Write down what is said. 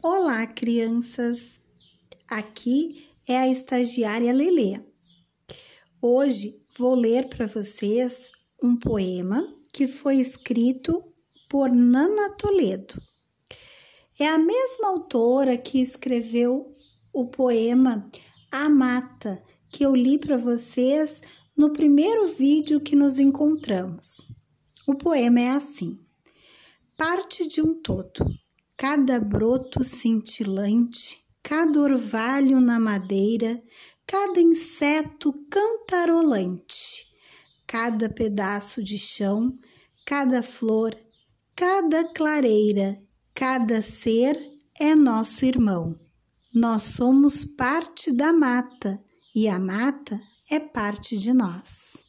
Olá, crianças! Aqui é a estagiária Lelê. Hoje vou ler para vocês um poema que foi escrito por Nana Toledo. É a mesma autora que escreveu o poema A Mata, que eu li para vocês no primeiro vídeo que nos encontramos. O poema é assim: Parte de um todo cada broto cintilante, cada orvalho na madeira, cada inseto cantarolante, cada pedaço de chão, cada flor, cada clareira, cada ser é nosso irmão. Nós somos parte da mata e a mata é parte de nós.